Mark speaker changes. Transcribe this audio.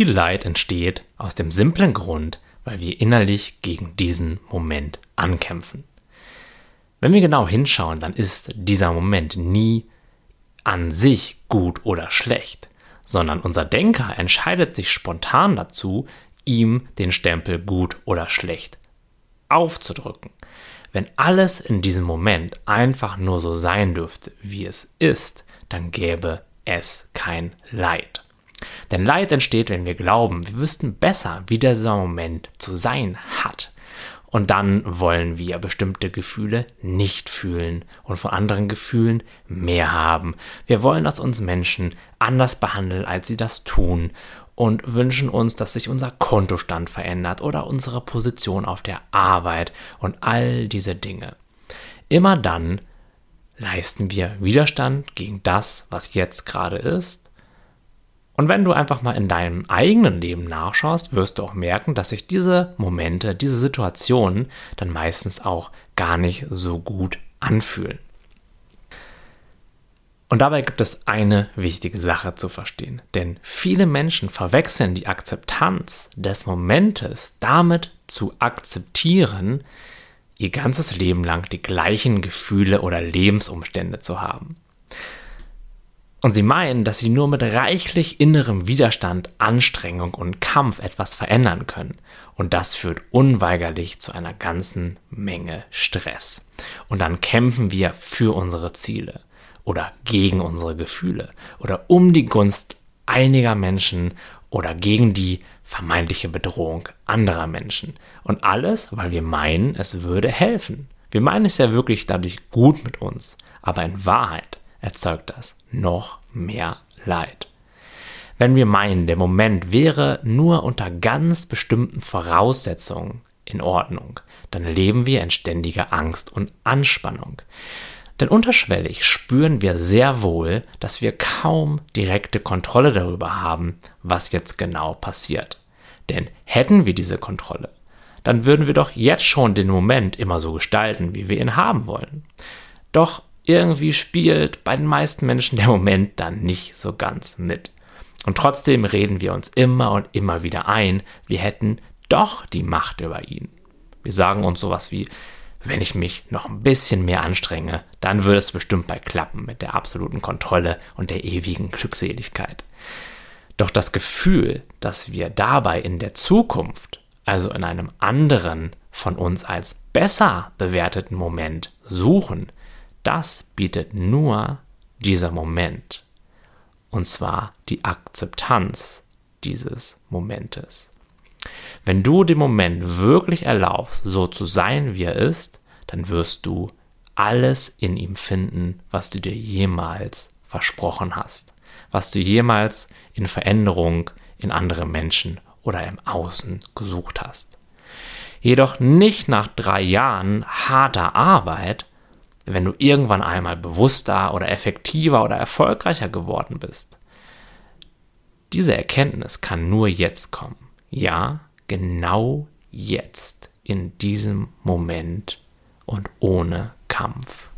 Speaker 1: viel Leid entsteht aus dem simplen Grund, weil wir innerlich gegen diesen Moment ankämpfen. Wenn wir genau hinschauen, dann ist dieser Moment nie an sich gut oder schlecht, sondern unser Denker entscheidet sich spontan dazu, ihm den Stempel gut oder schlecht aufzudrücken. Wenn alles in diesem Moment einfach nur so sein dürfte, wie es ist, dann gäbe es kein Leid. Denn Leid entsteht, wenn wir glauben, wir wüssten besser, wie dieser Moment zu sein hat. Und dann wollen wir bestimmte Gefühle nicht fühlen und von anderen Gefühlen mehr haben. Wir wollen, dass uns Menschen anders behandeln, als sie das tun und wünschen uns, dass sich unser Kontostand verändert oder unsere Position auf der Arbeit und all diese Dinge. Immer dann leisten wir Widerstand gegen das, was jetzt gerade ist und wenn du einfach mal in deinem eigenen Leben nachschaust, wirst du auch merken, dass sich diese Momente, diese Situationen dann meistens auch gar nicht so gut anfühlen. Und dabei gibt es eine wichtige Sache zu verstehen, denn viele Menschen verwechseln die Akzeptanz des Momentes damit zu akzeptieren, ihr ganzes Leben lang die gleichen Gefühle oder Lebensumstände zu haben. Und sie meinen, dass sie nur mit reichlich innerem Widerstand, Anstrengung und Kampf etwas verändern können. Und das führt unweigerlich zu einer ganzen Menge Stress. Und dann kämpfen wir für unsere Ziele oder gegen unsere Gefühle oder um die Gunst einiger Menschen oder gegen die vermeintliche Bedrohung anderer Menschen. Und alles, weil wir meinen, es würde helfen. Wir meinen es ja wirklich dadurch gut mit uns. Aber in Wahrheit erzeugt das noch mehr Leid. Wenn wir meinen, der Moment wäre nur unter ganz bestimmten Voraussetzungen in Ordnung, dann leben wir in ständiger Angst und Anspannung. Denn unterschwellig spüren wir sehr wohl, dass wir kaum direkte Kontrolle darüber haben, was jetzt genau passiert. Denn hätten wir diese Kontrolle, dann würden wir doch jetzt schon den Moment immer so gestalten, wie wir ihn haben wollen. Doch irgendwie spielt bei den meisten Menschen der Moment dann nicht so ganz mit. Und trotzdem reden wir uns immer und immer wieder ein, wir hätten doch die Macht über ihn. Wir sagen uns sowas wie, wenn ich mich noch ein bisschen mehr anstrenge, dann würde es bestimmt bei klappen mit der absoluten Kontrolle und der ewigen Glückseligkeit. Doch das Gefühl, dass wir dabei in der Zukunft, also in einem anderen von uns als besser bewerteten Moment suchen, das bietet nur dieser Moment. Und zwar die Akzeptanz dieses Momentes. Wenn du den Moment wirklich erlaubst, so zu sein, wie er ist, dann wirst du alles in ihm finden, was du dir jemals versprochen hast, was du jemals in Veränderung in andere Menschen oder im Außen gesucht hast. Jedoch nicht nach drei Jahren harter Arbeit, wenn du irgendwann einmal bewusster oder effektiver oder erfolgreicher geworden bist. Diese Erkenntnis kann nur jetzt kommen. Ja, genau jetzt, in diesem Moment und ohne Kampf.